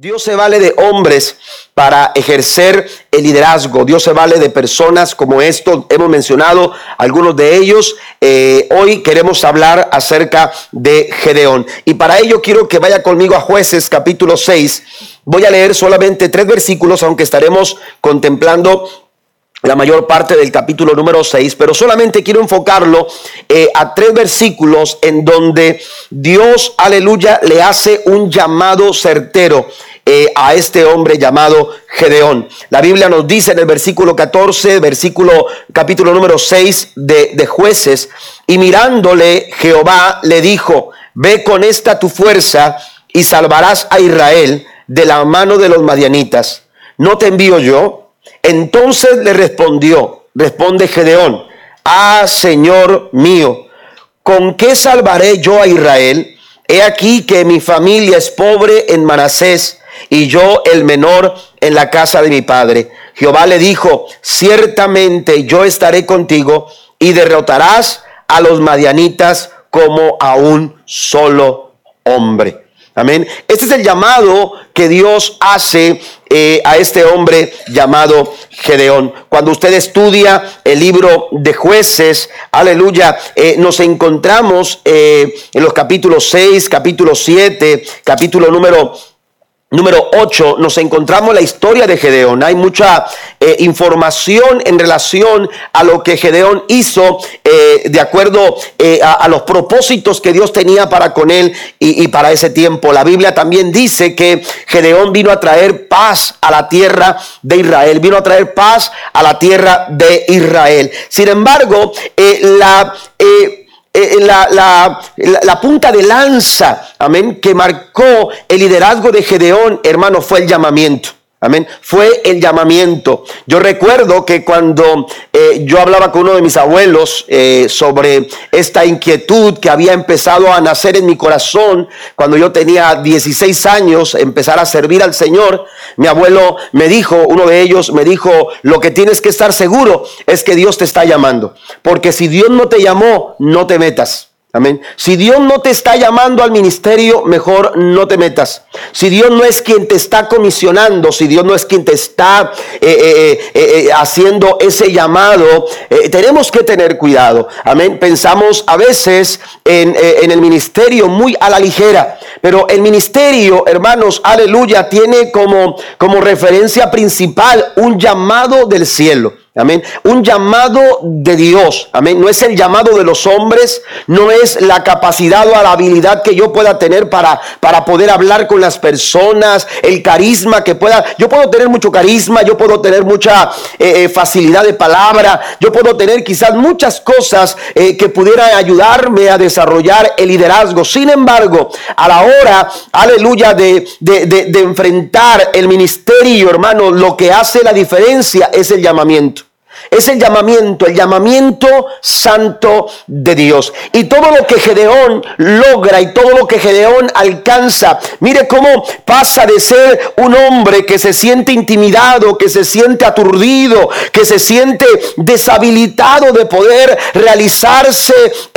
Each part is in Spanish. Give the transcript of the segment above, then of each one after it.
Dios se vale de hombres para ejercer el liderazgo. Dios se vale de personas como estos. Hemos mencionado algunos de ellos. Eh, hoy queremos hablar acerca de Gedeón. Y para ello quiero que vaya conmigo a jueces capítulo 6. Voy a leer solamente tres versículos, aunque estaremos contemplando la mayor parte del capítulo número 6, pero solamente quiero enfocarlo eh, a tres versículos en donde Dios, aleluya, le hace un llamado certero eh, a este hombre llamado Gedeón. La Biblia nos dice en el versículo 14, versículo capítulo número 6 de, de jueces, y mirándole Jehová le dijo, ve con esta tu fuerza y salvarás a Israel de la mano de los madianitas. ¿No te envío yo? Entonces le respondió, responde Gedeón, ah Señor mío, ¿con qué salvaré yo a Israel? He aquí que mi familia es pobre en Manasés y yo el menor en la casa de mi padre. Jehová le dijo, ciertamente yo estaré contigo y derrotarás a los madianitas como a un solo hombre. Amén. Este es el llamado que Dios hace eh, a este hombre llamado Gedeón. Cuando usted estudia el libro de jueces, aleluya, eh, nos encontramos eh, en los capítulos 6, capítulo 7, capítulo número Número 8, nos encontramos la historia de Gedeón. Hay mucha eh, información en relación a lo que Gedeón hizo eh, de acuerdo eh, a, los propósitos que Dios tenía para con él y, y, para ese tiempo. La Biblia también dice que Gedeón vino a traer paz a la tierra de Israel, vino a traer paz a la tierra de Israel. Sin embargo, la eh, la, la, la, punta de lanza, amén, que marcó el liderazgo de Gedeón, hermano, fue el llamamiento. Amén. Fue el llamamiento. Yo recuerdo que cuando eh, yo hablaba con uno de mis abuelos eh, sobre esta inquietud que había empezado a nacer en mi corazón cuando yo tenía 16 años, empezar a servir al Señor, mi abuelo me dijo, uno de ellos me dijo, lo que tienes que estar seguro es que Dios te está llamando. Porque si Dios no te llamó, no te metas. Amén. Si Dios no te está llamando al ministerio, mejor no te metas. Si Dios no es quien te está comisionando, si Dios no es quien te está eh, eh, eh, haciendo ese llamado, tenemos que tener cuidado. Amén. Pensamos a veces en, en, el ministerio muy a la ligera, pero el ministerio, hermanos, aleluya, tiene como, como referencia principal un llamado del cielo. Amén. Un llamado de Dios. Amén. No es el llamado de los hombres. No es la capacidad o la habilidad que yo pueda tener para, para poder hablar con las personas. El carisma que pueda. Yo puedo tener mucho carisma. Yo puedo tener mucha eh, eh, facilidad de palabra. Yo puedo tener quizás muchas cosas eh, que pudieran ayudarme a desarrollar el liderazgo. Sin embargo, a la hora, aleluya, de, de, de enfrentar el ministerio, hermano, lo que hace la diferencia es el llamamiento. Es el llamamiento, el llamamiento santo de Dios. Y todo lo que Gedeón logra y todo lo que Gedeón alcanza, mire cómo pasa de ser un hombre que se siente intimidado, que se siente aturdido, que se siente deshabilitado de poder realizarse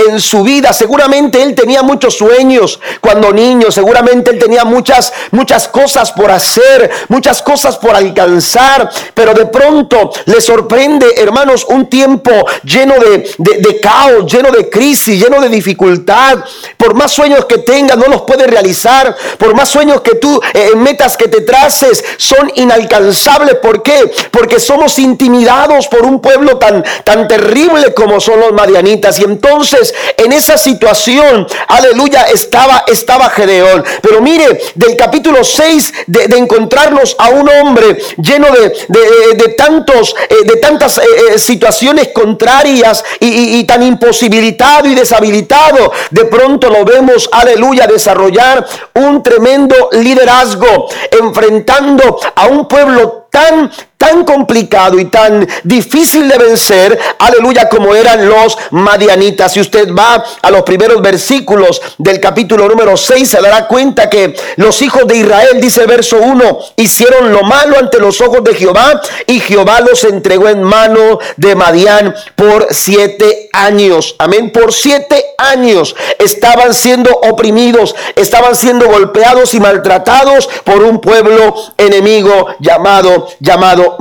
en su vida. Seguramente él tenía muchos sueños cuando niño, seguramente él tenía muchas, muchas cosas por hacer, muchas cosas por alcanzar, pero de pronto le sorprende hermanos, un tiempo lleno de, caos, lleno de crisis, lleno de dificultad. Por más sueños que tengas, no los puedes realizar. Por más sueños que tú, eh, metas que te traces, son inalcanzables. ¿Por qué? Porque somos intimidados por un pueblo tan, tan terrible como son los marianitas. Y entonces, en esa situación, aleluya, estaba, estaba Gedeón. Pero mire, del capítulo 6, de, encontrarnos a un hombre lleno de, de tantos, eh, de tantas eh, eh, situaciones contrarias y, tan imposibilitado y deshabilitado, de pronto lo vemos, aleluya, desarrollar un tremendo liderazgo, enfrentando a un pueblo tan tan complicado y tan difícil de vencer, aleluya, como eran los madianitas. Si usted va a los primeros versículos del capítulo número 6, se dará cuenta que los hijos de Israel, dice verso 1, hicieron lo malo ante los ojos de Jehová y Jehová los entregó en mano de Madián por siete años. Amén. Por siete años estaban siendo oprimidos, estaban siendo golpeados y maltratados por un pueblo enemigo llamado, llamado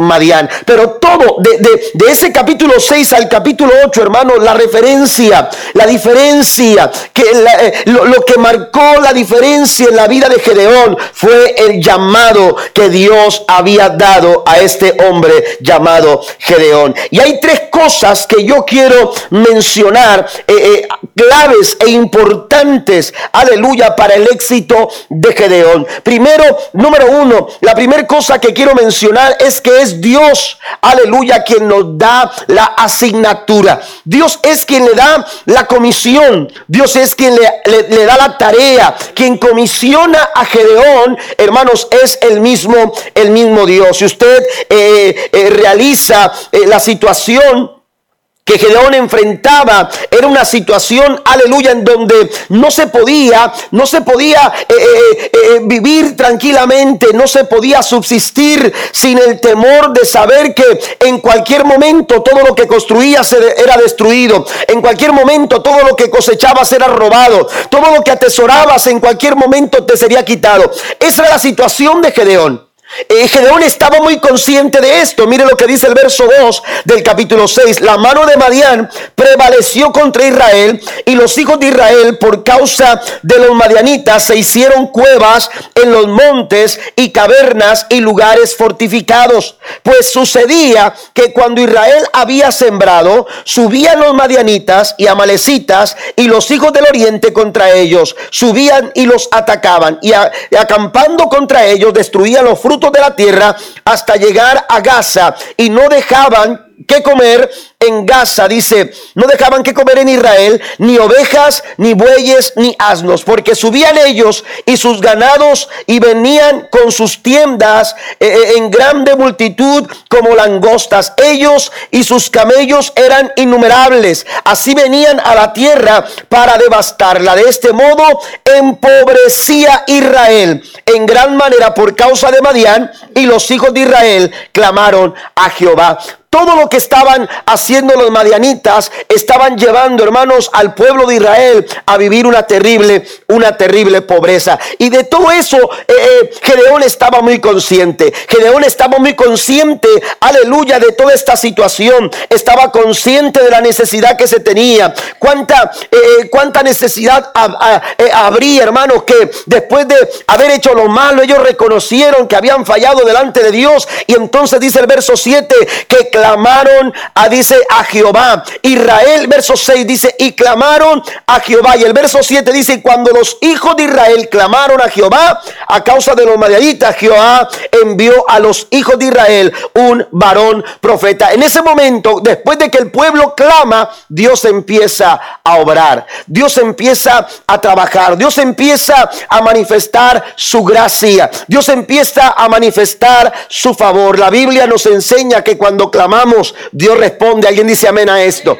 Pero todo, de, ese capítulo 6 al capítulo 8, hermano, la referencia, la diferencia, que eh, lo, lo que marcó la diferencia en la vida de Gedeón fue el llamado que Dios había dado a este hombre llamado Gedeón. Y hay tres cosas que yo quiero mencionar, eh, eh, claves e importantes, aleluya, para el éxito de Gedeón. Primero, número uno, la primera cosa que quiero mencionar es que es Dios, aleluya, quien nos da la asignatura. Dios es quien le da la comisión. Dios es quien le, da la tarea. Quien comisiona a Gedeón, hermanos, es el mismo, el mismo Dios. Si usted eh, realiza la situación, que Gedeón enfrentaba era una situación, aleluya, en donde no se podía, no se podía eh, eh, eh, vivir tranquilamente, no se podía subsistir sin el temor de saber que en cualquier momento todo lo que construía era destruido, en cualquier momento todo lo que cosechabas era robado, todo lo que atesorabas en cualquier momento te sería quitado. Esa era la situación de Gedeón. Eh, Gedeón estaba muy consciente de esto. Mire lo que dice el verso 2 del capítulo 6. La mano de Madián prevaleció contra Israel y los hijos de Israel por causa de los madianitas se hicieron cuevas en los montes y cavernas y lugares fortificados. Pues sucedía que cuando Israel había sembrado, subían los madianitas y amalecitas y los hijos del oriente contra ellos. Subían y los atacaban y, y acampando contra ellos destruían los frutos de la tierra hasta llegar a Gaza y no dejaban que comer en Gaza, dice, no dejaban que comer en Israel ni ovejas, ni bueyes, ni asnos, porque subían ellos y sus ganados y venían con sus tiendas eh, eh, en grande multitud como langostas. Ellos y sus camellos eran innumerables. Así venían a la tierra para devastarla. De este modo empobrecía Israel en gran manera por causa de Madián y los hijos de Israel clamaron a Jehová todo lo que estaban haciendo los madianitas estaban llevando, hermanos, al pueblo de Israel a vivir una terrible, una terrible pobreza. Y de todo eso, eh, eh, Gedeón estaba muy consciente. Gedeón estaba muy consciente, aleluya, de toda esta situación. Estaba consciente de la necesidad que se tenía. Cuánta, eh, cuánta necesidad habría, hermanos, que después de haber hecho lo malo, ellos reconocieron que habían fallado delante de Dios. Y entonces dice el verso 7 que clamaron a, dice, a Jehová. Israel, verso 6 dice, y clamaron a Jehová. Y el verso 7 dice, cuando los hijos de Israel clamaron a Jehová a causa de los madianitas, Jehová envió a los hijos de Israel un varón profeta. En ese momento, después de que el pueblo clama, Dios empieza a obrar. Dios empieza a trabajar. Dios empieza a manifestar su gracia. Dios empieza a manifestar su favor. La Biblia nos enseña que cuando clamamos, Dios responde. Alguien dice amén a esto.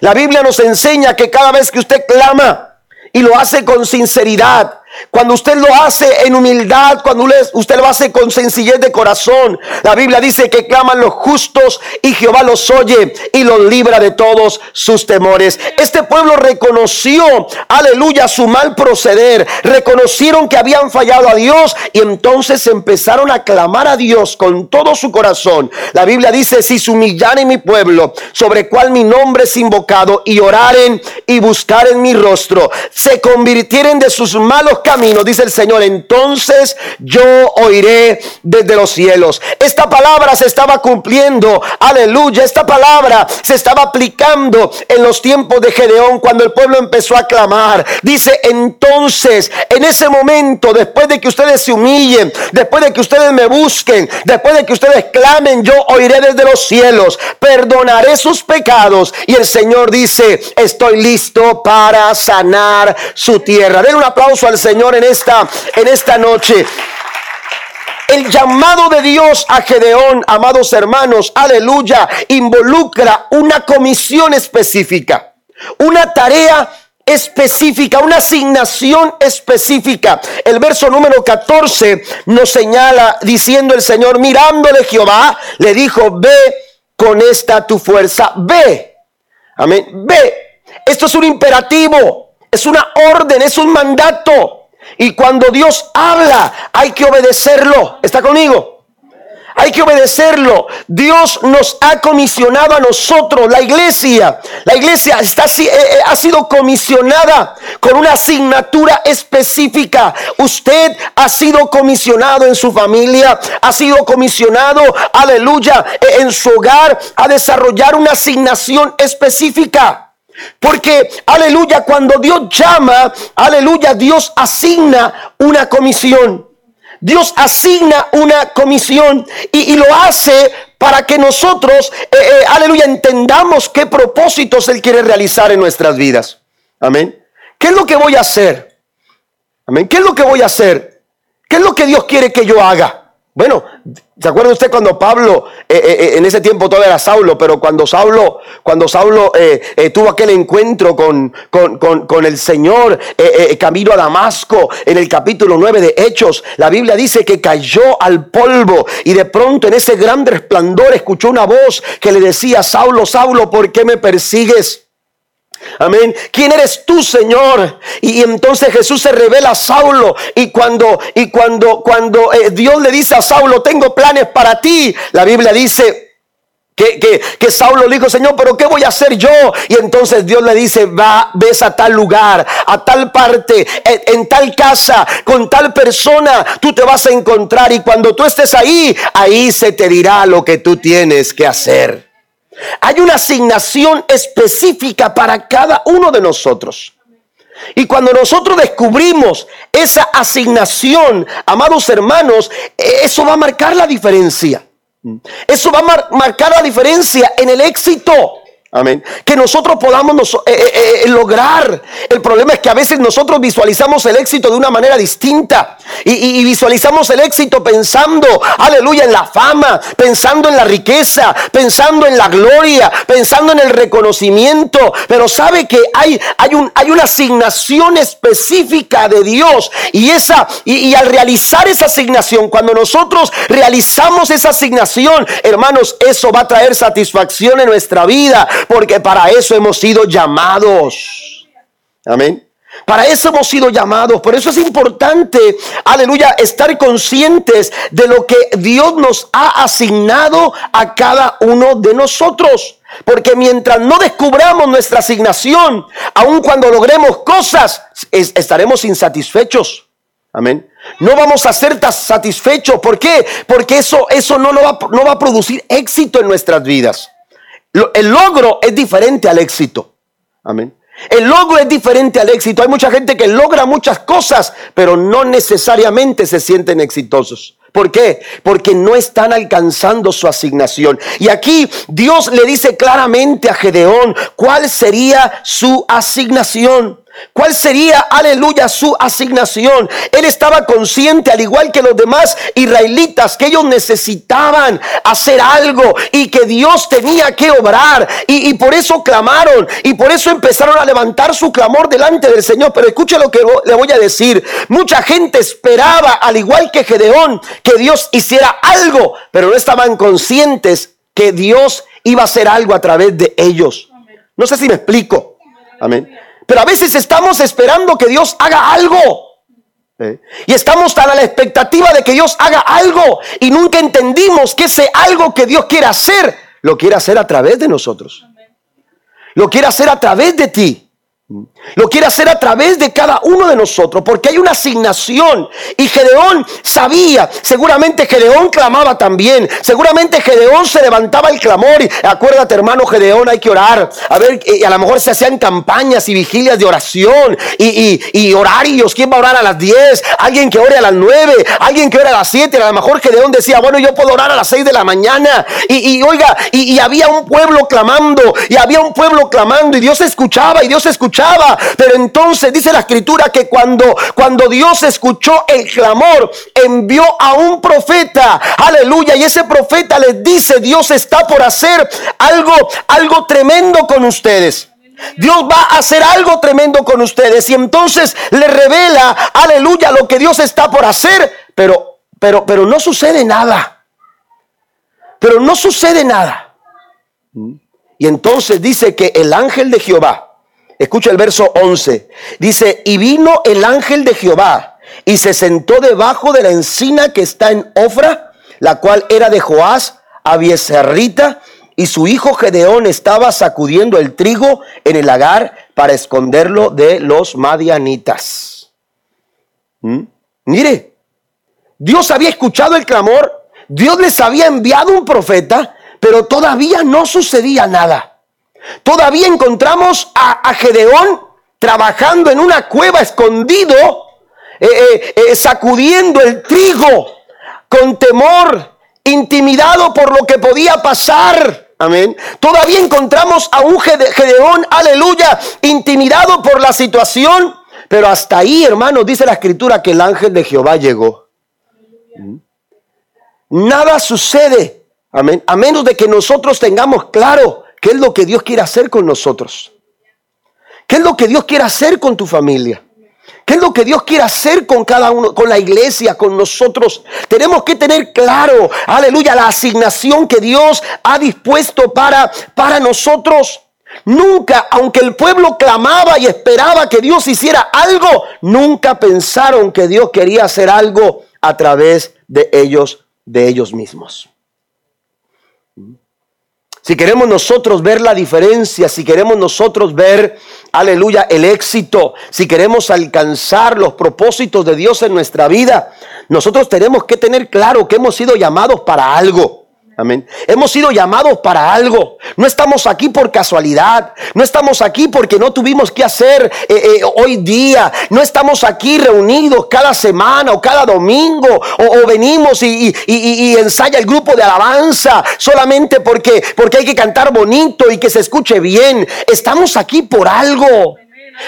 La Biblia nos enseña que cada vez que usted clama y lo hace con sinceridad, cuando usted lo hace en humildad, cuando usted lo hace con sencillez de corazón, la Biblia dice que claman los justos y Jehová los oye y los libra de todos sus temores. Este pueblo reconoció, aleluya, su mal proceder. Reconocieron que habían fallado a Dios y entonces empezaron a clamar a Dios con todo su corazón. La Biblia dice, si se humillaren mi pueblo, sobre cual mi nombre es invocado, y oraren y buscaren mi rostro, se convirtieren de sus malos camino, dice el Señor, entonces yo oiré desde los cielos. Esta palabra se estaba cumpliendo, aleluya, esta palabra se estaba aplicando en los tiempos de Gedeón cuando el pueblo empezó a clamar. Dice, entonces, en ese momento, después de que ustedes se humillen, después de que ustedes me busquen, después de que ustedes clamen, yo oiré desde los cielos, perdonaré sus pecados. Y el Señor dice, estoy listo para sanar su tierra. Den un aplauso al Señor. Señor en esta, en esta noche. El llamado de Dios a Gedeón, amados hermanos, aleluya, involucra una comisión específica, una tarea específica, una asignación específica. El verso número 14 nos señala diciendo el Señor, mirándole Jehová, le dijo, ve con esta tu fuerza, ve. Amén, ve. Esto es un imperativo, es una orden, es un mandato. Y cuando Dios habla, hay que obedecerlo. ¿Está conmigo? Hay que obedecerlo. Dios nos ha comisionado a nosotros, la iglesia. La iglesia está, eh, eh, ha sido comisionada con una asignatura específica. Usted ha sido comisionado en su familia, ha sido comisionado, aleluya, eh, en su hogar a desarrollar una asignación específica. Porque, aleluya, cuando Dios llama, aleluya, Dios asigna una comisión. Dios asigna una comisión y, lo hace para que nosotros, eh, eh, aleluya, entendamos qué propósitos Él quiere realizar en nuestras vidas. Amén. ¿Qué es lo que voy a hacer? Amén. ¿Qué es lo que voy a hacer? ¿Qué es lo que Dios quiere que yo haga? Bueno, ¿se acuerda usted cuando Pablo, eh, eh, eh, en ese tiempo todavía era Saulo, pero cuando Saulo, cuando Saulo tuvo aquel encuentro con, con, el Señor camino a Damasco, en el capítulo 9 de Hechos, la Biblia dice que cayó al polvo y de pronto en ese gran resplandor escuchó una voz que le decía, Saulo, Saulo, ¿por qué me persigues? Amén. ¿Quién eres tú, Señor? Y, entonces Jesús se revela a Saulo. Y cuando, y cuando, cuando eh, Dios le dice a Saulo, tengo planes para ti, la Biblia dice, que, que, Saulo le dijo, Señor, pero ¿qué voy a hacer yo? Y entonces Dios le dice, va, ves a tal lugar, a tal parte, en, tal casa, con tal persona, tú te vas a encontrar y cuando tú estés ahí, ahí se te dirá lo que tú tienes que hacer. Hay una asignación específica para cada uno de nosotros. Y cuando nosotros descubrimos esa asignación, amados hermanos, eso va a marcar la diferencia. Eso va a marcar la diferencia en el éxito. Amén. Que nosotros podamos eh, eh, eh, lograr. El problema es que a veces nosotros visualizamos el éxito de una manera distinta. Y, visualizamos el éxito pensando, aleluya, en la fama, pensando en la riqueza, pensando en la gloria, pensando en el reconocimiento. Pero sabe que hay, hay, un, hay una asignación específica de Dios. Y, esa, y, y al realizar esa asignación, cuando nosotros realizamos esa asignación, hermanos, eso va a traer satisfacción en nuestra vida porque para eso hemos sido llamados. Amén. Para eso hemos sido llamados. Por eso es importante, aleluya, estar conscientes de lo que Dios nos ha asignado a cada uno de nosotros. Porque mientras no descubramos nuestra asignación, aun cuando logremos cosas, estaremos insatisfechos. Amén. No vamos a ser satisfechos. ¿Por qué? Porque eso, eso no, va, no va a producir éxito en nuestras vidas. El logro es diferente al éxito. Amén. El logro es diferente al éxito. Hay mucha gente que logra muchas cosas, pero no necesariamente se sienten exitosos. ¿Por qué? Porque no están alcanzando su asignación. Y aquí Dios le dice claramente a Gedeón cuál sería su asignación. ¿Cuál sería, aleluya, su asignación? Él estaba consciente, al igual que los demás israelitas, que ellos necesitaban hacer algo y que Dios tenía que obrar. Y, por eso clamaron y por eso empezaron a levantar su clamor delante del Señor. Pero escuche lo que le voy a decir. Mucha gente esperaba, al igual que Gedeón, que Dios hiciera algo, pero no estaban conscientes que Dios iba a hacer algo a través de ellos. No sé si me explico. Amén. Pero a veces estamos esperando que Dios haga algo. ¿eh? Y estamos tan a la expectativa de que Dios haga algo y nunca entendimos que ese algo que Dios quiere hacer, lo quiere hacer a través de nosotros. Lo quiere hacer a través de ti. Lo quiere hacer a través de cada uno de nosotros, porque hay una asignación. Y Gedeón sabía, seguramente Gedeón clamaba también, seguramente Gedeón se levantaba el clamor. Y acuérdate, hermano Gedeón, hay que orar. A ver, a lo mejor se hacían campañas y vigilias de oración y, horarios. ¿Quién va a orar a las 10? Alguien que ore a las 9, alguien que ore a las 7. A lo mejor Gedeón decía, bueno, yo puedo orar a las 6 de la mañana. Y, oiga, y había un pueblo clamando, y había un pueblo clamando, y Dios escuchaba, y Dios escuchaba Pero entonces dice la escritura que cuando, cuando Dios escuchó el clamor, envió a un profeta. Aleluya. Y ese profeta les dice, Dios está por hacer algo, algo tremendo con ustedes. Dios va a hacer algo tremendo con ustedes y entonces le revela, aleluya, lo que Dios está por hacer, pero pero pero no sucede nada. Pero no sucede nada. Y entonces dice que el ángel de Jehová, escucha el verso 11, dice, y vino el ángel de Jehová y se sentó debajo de la encina que está en Ofra, la cual era de Joás, Abieserrita, y su hijo Gedeón estaba sacudiendo el trigo en el lagar para esconderlo de los madianitas. ¿Mm? Mire, Dios había escuchado el clamor, Dios les había enviado un profeta, pero todavía no sucedía nada. Todavía encontramos a, Gedeón trabajando en una cueva escondido, eh, eh, eh, sacudiendo el trigo con temor, intimidado por lo que podía pasar. Amén. Todavía encontramos a un Gedeón, aleluya, intimidado por la situación. Pero hasta ahí, hermanos, dice la escritura que el ángel de Jehová llegó. Nada sucede, amén, a menos de que nosotros tengamos claro qué es lo que Dios quiere hacer con nosotros. ¿Qué es lo que Dios quiere hacer con tu familia? ¿Qué es lo que Dios quiere hacer con cada uno, con la iglesia, con nosotros? Tenemos que tener claro, aleluya, la asignación que Dios ha dispuesto para, para nosotros. Nunca, aunque el pueblo clamaba y esperaba que Dios hiciera algo, nunca pensaron que Dios quería hacer algo a través de ellos, de ellos mismos. Si queremos nosotros ver la diferencia, si queremos nosotros ver, aleluya, el éxito, si queremos alcanzar los propósitos de Dios en nuestra vida, nosotros tenemos que tener claro que hemos sido llamados para algo. Amén. Hemos sido llamados para algo. No estamos aquí por casualidad. No estamos aquí porque no tuvimos que hacer eh, eh, hoy día. No estamos aquí reunidos cada semana o cada domingo. O, venimos y, y, ensaya el grupo de alabanza solamente porque, porque hay que cantar bonito y que se escuche bien. Estamos aquí por algo.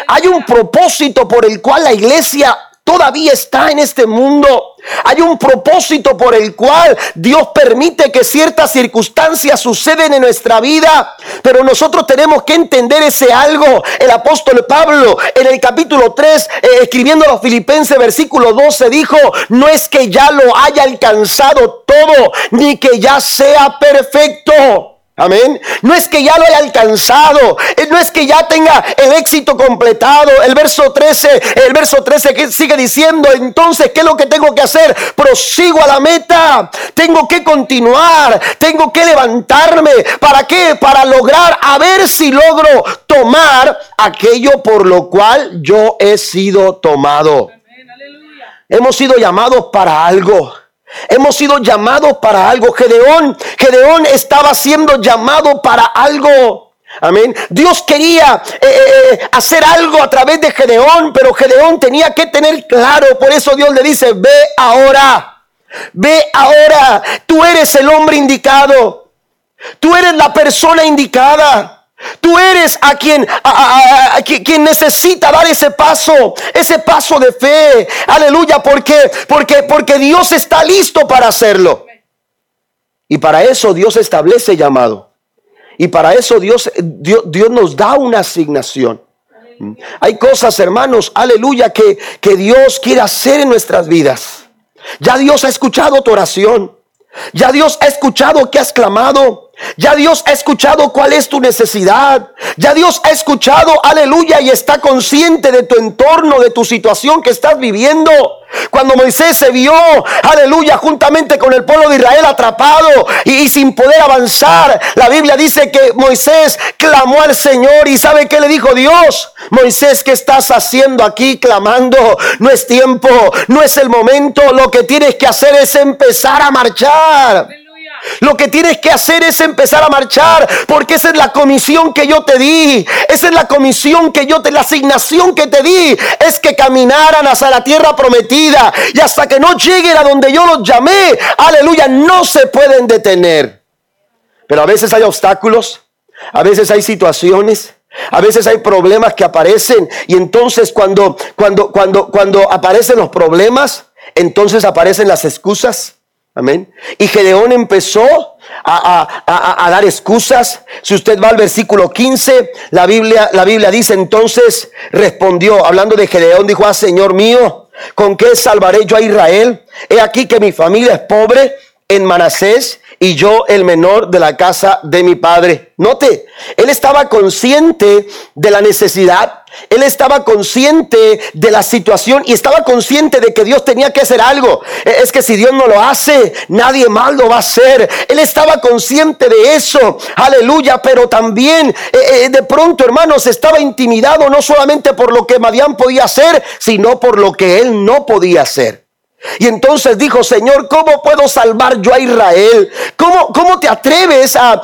Hay un propósito por el cual la iglesia todavía está en este mundo. Hay un propósito por el cual Dios permite que ciertas circunstancias suceden en nuestra vida, pero nosotros tenemos que entender ese algo. El apóstol Pablo en el capítulo 3, eh, escribiendo a los filipenses, versículo 12, dijo, no es que ya lo haya alcanzado todo, ni que ya sea perfecto Amén. No es que ya lo haya alcanzado, eh, no es que ya tenga el éxito completado. El verso 13, el verso 13 sigue diciendo, entonces, ¿qué es lo que tengo que hacer? Prosigo a la meta. Tengo que continuar, tengo que levantarme. ¿Para qué? Para lograr a ver si logro tomar aquello por lo cual yo he sido tomado. Hemos sido llamados para algo. Hemos sido llamados para algo. Gedeón, Gedeón estaba siendo llamado para algo. Amén. Dios quería eh, eh, eh, hacer algo a través de Gedeón, pero Gedeón tenía que tener claro. Por eso Dios le dice, ve ahora, ve ahora. Tú eres el hombre indicado. Tú eres la persona indicada. Tú eres a quien, a, quien necesita dar ese paso, ese paso de fe. Aleluya, porque, porque, porque Dios está listo para hacerlo. Y para eso Dios establece llamado. Y para eso Dios, Dios, Dios nos da una asignación. Hay cosas, hermanos, aleluya, que, que Dios quiere hacer en nuestras vidas. Ya Dios ha escuchado tu oración. Ya Dios ha escuchado que has clamado. Ya Dios ha escuchado cuál es tu necesidad. Ya Dios ha escuchado, aleluya, y está consciente de tu entorno, de tu situación que estás viviendo. Cuando Moisés se vio, aleluya, juntamente con el pueblo de Israel atrapado y, sin poder avanzar, la Biblia dice que Moisés clamó al Señor y ¿sabe qué le dijo Dios? Moisés, ¿qué estás haciendo aquí clamando? No es tiempo, no es el momento, lo que tienes que hacer es empezar a marchar. Lo que tienes que hacer es empezar a marchar, porque esa es la comisión que yo te di. Esa es la comisión que yo te, la asignación que te di, es que caminaran hacia la tierra prometida y hasta que no lleguen a donde yo los llamé, aleluya, no se pueden detener. Pero a veces hay obstáculos, a veces hay situaciones, A veces hay problemas que aparecen y entonces cuando, cuando, cuando, cuando aparecen los problemas, entonces aparecen las excusas. Amén. Y Gedeón empezó a, dar excusas. Si usted va al versículo 15, la Biblia, la Biblia dice entonces respondió, hablando de Gedeón, dijo, ah, Señor mío, ¿con qué salvaré yo a Israel? He aquí que mi familia es pobre en Manasés y yo el menor de la casa de mi padre. Note, él estaba consciente de la necesidad, él estaba consciente de la situación y estaba consciente de que Dios tenía que hacer algo. E, es que si Dios no lo hace, nadie más lo va a hacer. Él estaba consciente de eso, aleluya, pero también eh, eh, de pronto, hermanos, estaba intimidado no solamente por lo que Madián podía hacer, sino por lo que él no podía hacer. Y entonces dijo, Señor, ¿cómo puedo salvar yo a Israel? ¿Cómo, cómo te atreves a,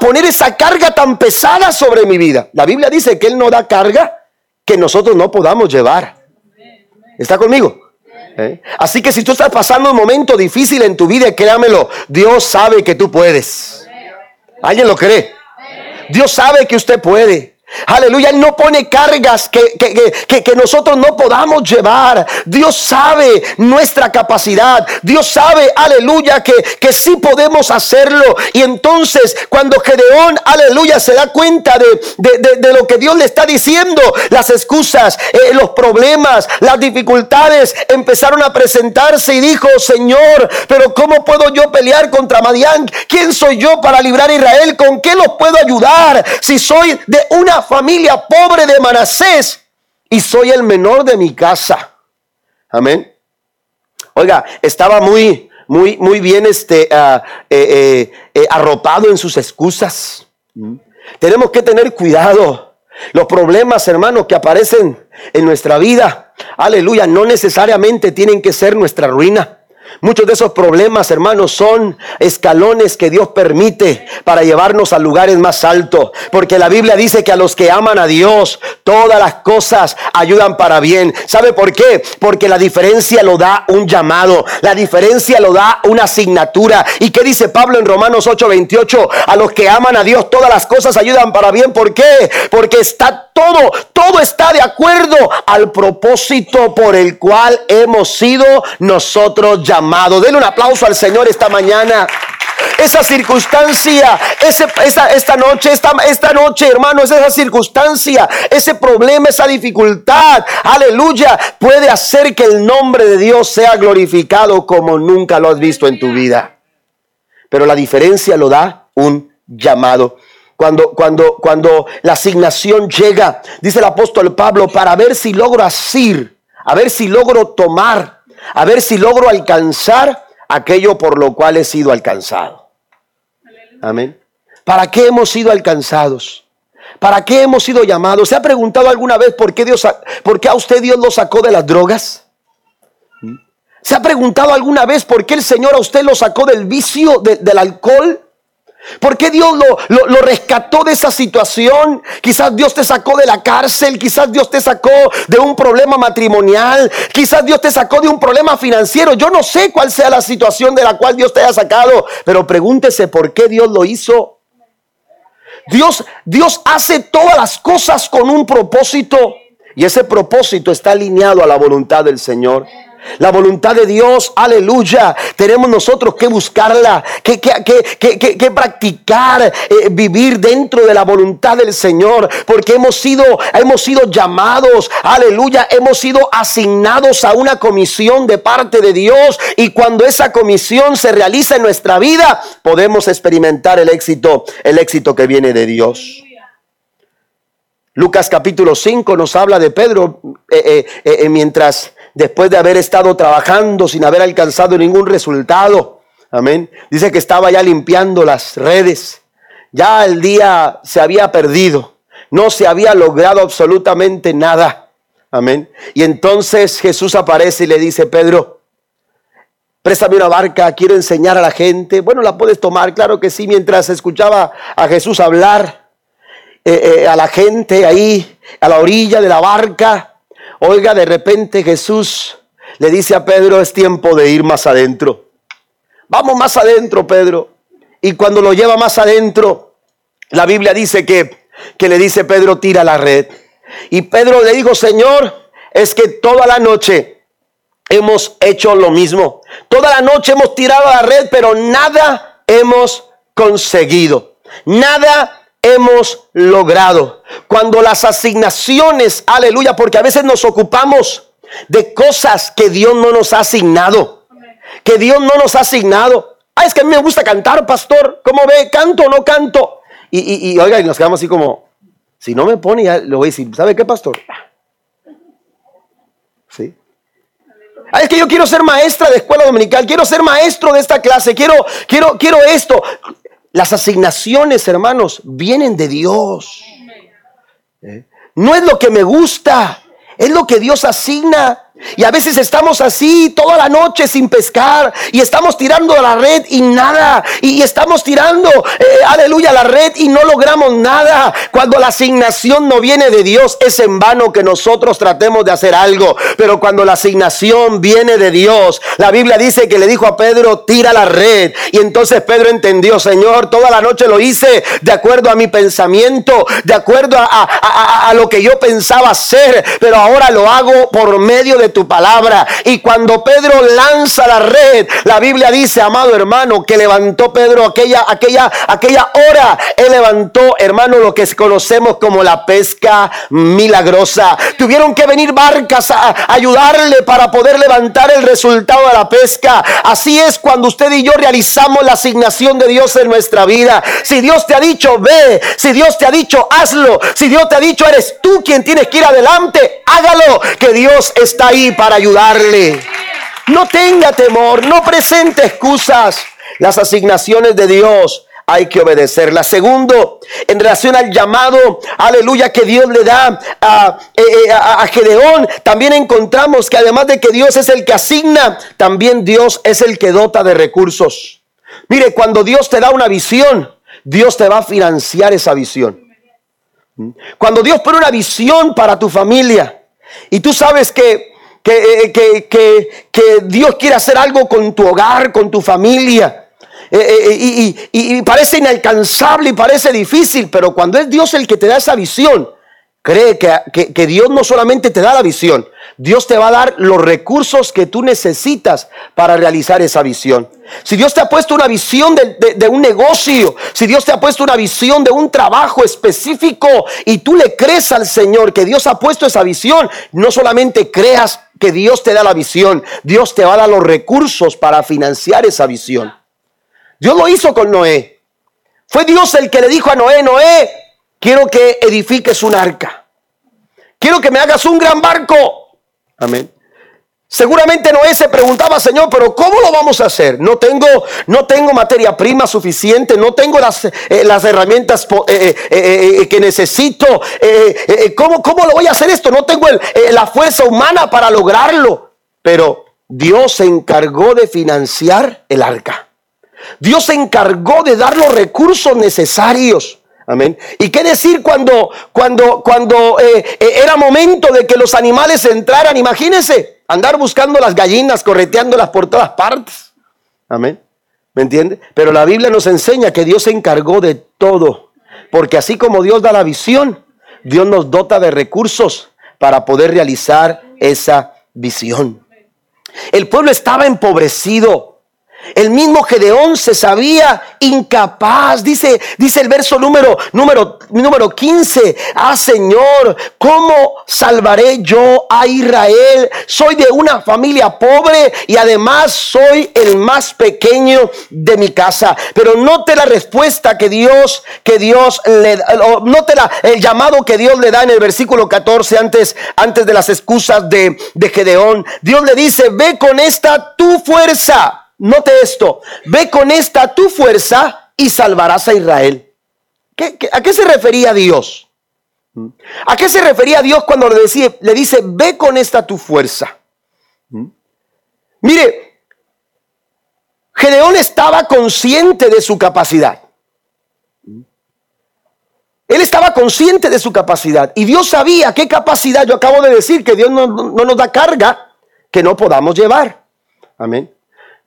poner esa carga tan pesada sobre mi vida? La Biblia dice que Él no da carga que nosotros no podamos llevar. ¿Está conmigo? ¿Eh? Así que si tú estás pasando un momento difícil en tu vida, créamelo, Dios sabe que tú puedes. ¿Alguien lo cree? Dios sabe que usted puede. Aleluya, Él no pone cargas que, que, nosotros no podamos llevar. Dios sabe nuestra capacidad. Dios sabe, aleluya, que, que sí podemos hacerlo. Y entonces cuando Gedeón, aleluya, se da cuenta de, de, lo que Dios le está diciendo, las excusas, eh, los problemas, las dificultades empezaron a presentarse y dijo, Señor, pero ¿cómo puedo yo pelear contra Madián? ¿Quién soy yo para librar a Israel? ¿Con qué los puedo ayudar? Si soy de una familia pobre de Manasés y soy el menor de mi casa. Amén. Oiga, estaba muy, muy, muy bien este, ah, eh, eh, eh, arropado en sus excusas. Mm. Tenemos que tener cuidado. Los problemas, hermanos, que aparecen en nuestra vida, aleluya, no necesariamente tienen que ser nuestra ruina. Muchos de esos problemas, hermanos, son escalones que Dios permite para llevarnos a lugares más altos. Porque la Biblia dice que a los que aman a Dios, todas las cosas ayudan para bien. ¿Sabe por qué? Porque la diferencia lo da un llamado. La diferencia lo da una asignatura. ¿Y qué dice Pablo en Romanos 8:28? A los que aman a Dios, todas las cosas ayudan para bien. ¿Por qué? Porque está todo, todo está de acuerdo al propósito por el cual hemos sido nosotros llamados amado. Denle un aplauso al Señor esta mañana. Esa circunstancia, ese, esta noche, esta, esta noche, hermanos, esa circunstancia, ese problema, esa dificultad, aleluya, puede hacer que el nombre de Dios sea glorificado como nunca lo has visto en tu vida. Pero la diferencia lo da un llamado. Cuando, cuando, cuando la asignación llega, dice el apóstol Pablo, para ver si logro asir, a ver si logro tomar a ver si logro alcanzar aquello por lo cual he sido alcanzado. Amén. ¿Para qué hemos sido alcanzados? ¿Para qué hemos sido llamados? ¿Se ha preguntado alguna vez por qué, Dios, por qué a usted Dios lo sacó de las drogas? ¿Se ha preguntado alguna vez por qué el Señor a usted lo sacó del vicio del alcohol? ¿Por qué Dios lo, lo, rescató de esa situación? Quizás Dios te sacó de la cárcel, quizás Dios te sacó de un problema matrimonial, quizás Dios te sacó de un problema financiero. Yo no sé cuál sea la situación de la cual Dios te haya sacado, pero pregúntese por qué Dios lo hizo. Dios, Dios hace todas las cosas con un propósito y ese propósito está alineado a la voluntad del Señor. La voluntad de Dios, aleluya. Tenemos nosotros que buscarla, que, que, practicar, eh, vivir dentro de la voluntad del Señor, porque hemos sido, hemos sido llamados, aleluya, hemos sido asignados a una comisión de parte de Dios y cuando esa comisión se realiza en nuestra vida, podemos experimentar el éxito, el éxito que viene de Dios. Lucas capítulo 5 nos habla de Pedro eh, eh, mientras después de haber estado trabajando sin haber alcanzado ningún resultado. Amén. Dice que estaba ya limpiando las redes. Ya el día se había perdido. No se había logrado absolutamente nada. Amén. Y entonces Jesús aparece y le dice, Pedro, préstame una barca, quiero enseñar a la gente. Bueno, la puedes tomar, claro que sí, mientras escuchaba a Jesús hablar eh, eh, a la gente ahí, a la orilla de la barca. Oiga, de repente Jesús le dice a Pedro, es tiempo de ir más adentro. Vamos más adentro, Pedro. Y cuando lo lleva más adentro, la Biblia dice que que le dice Pedro, tira la red. Y Pedro le dijo, Señor, es que toda la noche hemos hecho lo mismo. Toda la noche hemos tirado la red, pero nada hemos conseguido. Nada hemos logrado. Cuando las asignaciones, aleluya, porque a veces nos ocupamos de cosas que Dios no nos ha asignado. Que Dios no nos ha asignado. Ah, es que a mí me gusta cantar, pastor. ¿Cómo ve? ¿Canto o no canto? Y, oiga, y nos quedamos así como, si no me pone, ya lo voy a decir, ¿sabe qué, pastor? ¿Sí? Ah, es que yo quiero ser maestra de escuela dominical, quiero ser maestro de esta clase, quiero, quiero, quiero esto. Las asignaciones, hermanos, vienen de Dios. ¿Eh? No es lo que me gusta, es lo que Dios asigna. Y a veces estamos así toda la noche sin pescar y estamos tirando la red y nada. Y estamos tirando, eh, aleluya, la red y no logramos nada. Cuando la asignación no viene de Dios, es en vano que nosotros tratemos de hacer algo. Pero cuando la asignación viene de Dios, la Biblia dice que le dijo a Pedro, tira la red. Y entonces Pedro entendió, Señor, toda la noche lo hice de acuerdo a mi pensamiento, de acuerdo a, a lo que yo pensaba hacer. Pero ahora lo hago por medio de tu palabra. Y cuando Pedro lanza la red, la Biblia dice, amado hermano, que levantó Pedro aquella, aquella, aquella hora. Él levantó, hermano, lo que conocemos como la pesca milagrosa. Tuvieron que venir barcas a ayudarle para poder levantar el resultado de la pesca. Así es cuando usted y yo realizamos la asignación de Dios en nuestra vida. Si Dios te ha dicho, ve. Si Dios te ha dicho, hazlo. Si Dios te ha dicho, eres tú quien tienes que ir adelante, hágalo. Que Dios está ahí para ayudarle. No tenga temor, no presente excusas. Las asignaciones de Dios hay que obedecerlas. Segundo, en relación al llamado, aleluya, que Dios le da eh, eh, a, a, Gedeón, también encontramos que además de que Dios es el que asigna, también Dios es el que dota de recursos. Mire, cuando Dios te da una visión, Dios te va a financiar esa visión. Cuando Dios pone una visión para tu familia y tú sabes que eh, que, que, que, Dios quiere hacer algo con tu hogar, con tu familia. Eh, eh, y, parece inalcanzable y parece difícil, pero cuando es Dios el que te da esa visión, cree que, que, Dios no solamente te da la visión, Dios te va a dar los recursos que tú necesitas para realizar esa visión. Si Dios te ha puesto una visión de, un negocio, si Dios te ha puesto una visión de un trabajo específico y tú le crees al Señor que Dios ha puesto esa visión, no solamente creas que Dios te da la visión, Dios te va a dar los recursos para financiar esa visión. Dios lo hizo con Noé. Fue Dios el que le dijo a Noé, Noé, quiero que edifiques un arca. Quiero que me hagas un gran barco. Amén. Seguramente Noé se preguntaba, Señor, pero ¿cómo lo vamos a hacer? No tengo, no tengo materia prima suficiente, no tengo las, eh, las herramientas eh, eh, que necesito. ¿cómo, ¿cómo, lo voy a hacer esto? No tengo la fuerza humana para lograrlo. Pero Dios se encargó de financiar el arca. Dios se encargó de dar los recursos necesarios. Amén. ¿Y qué decir cuando, cuando, cuando era momento de que los animales entraran? Imagínense andar buscando las gallinas, correteándolas por todas partes. Amén. ¿Me entiende? Pero la Biblia nos enseña que Dios se encargó de todo. Porque así como Dios da la visión, Dios nos dota de recursos para poder realizar esa visión. El pueblo estaba empobrecido. El mismo Gedeón se sabía incapaz. Dice, dice el verso número, número, número 15. Ah, Señor, ¿cómo salvaré yo a Israel? Soy de una familia pobre y además soy el más pequeño de mi casa. Pero note la respuesta que Dios, que Dios le note la, el llamado que Dios le da en el versículo 14 antes, antes de las excusas de, de Gedeón. Dios le dice, ve con esta tu fuerza Note esto, ve con esta tu fuerza y salvarás a Israel. a qué se refería Dios? ¿A qué se refería Dios cuando le, decía, le dice, ve con esta tu fuerza? Mire, Gedeón estaba consciente de su capacidad. Él estaba consciente de su capacidad y Dios sabía qué capacidad. Yo acabo de decir que Dios no, no nos da carga que no podamos llevar. Amén.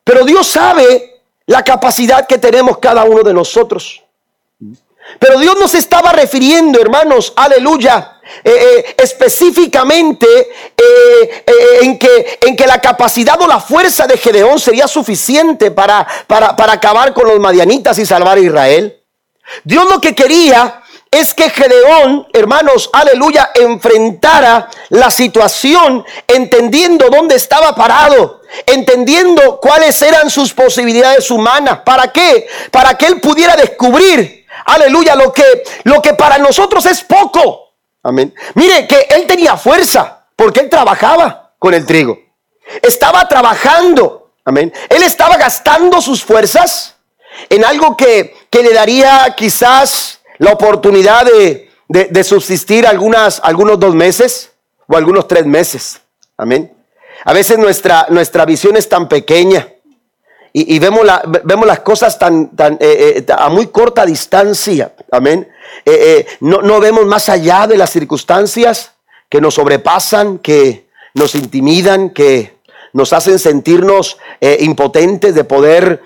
Pero Dios sabe la capacidad que tenemos cada uno de nosotros. Pero Dios nos estaba refiriendo, hermanos, aleluya, eh, eh, específicamente eh, en, que, en que la capacidad o la fuerza de Gedeón sería suficiente para, para, para acabar con los madianitas y salvar a Israel. Dios lo que quería es que Gedeón, hermanos, aleluya, enfrentara la situación entendiendo dónde estaba parado, entendiendo cuáles eran sus posibilidades humanas. ¿Para qué? Para que él pudiera descubrir, aleluya, lo que, lo que para nosotros es poco. Amén. Mire que él tenía fuerza porque él trabajaba con el trigo. Estaba trabajando. Amén. Él estaba gastando sus fuerzas en algo que, que le daría quizás la oportunidad de, subsistir algunas, algunos dos meses o algunos tres meses. Amén. A veces nuestra, nuestra visión es tan pequeña y, vemos, la, vemos las cosas tan, tan eh, eh, a muy corta distancia. Amén. Eh, no, no vemos más allá de las circunstancias que nos sobrepasan, que nos intimidan, que nos hacen sentirnos impotentes de poder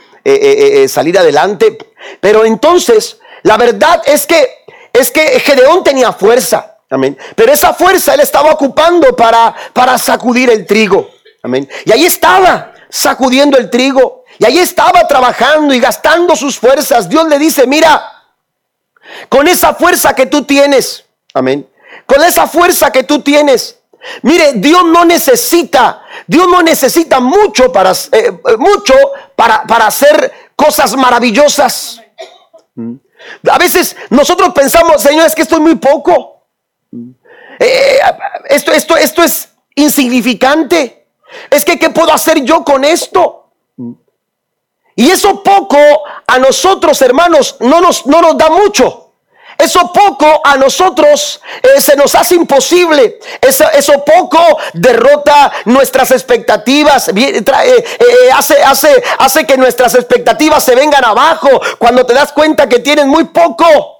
salir adelante. Pero entonces la verdad es que es que Gedeón tenía fuerza. Amén. Pero esa fuerza él estaba ocupando para, para sacudir el trigo. Amén. Y ahí estaba sacudiendo el trigo. Y ahí estaba trabajando y gastando sus fuerzas. Dios le dice, mira, con esa fuerza que tú tienes. Amén. Con esa fuerza que tú tienes. Mire, Dios no necesita, Dios no necesita mucho para, eh, mucho para, para hacer cosas maravillosas. ¿Mm? A veces nosotros pensamos, Señor, es que esto es muy poco. Eh, esto, esto, esto es insignificante. Es que, ¿qué puedo hacer yo con esto? Y eso poco a nosotros, hermanos, no nos, no nos da mucho. Eso poco a nosotros eh, se nos hace imposible. Eso, eso poco derrota nuestras expectativas. Eh, hace, hace, hace que nuestras expectativas se vengan abajo cuando te das cuenta que tienes muy poco.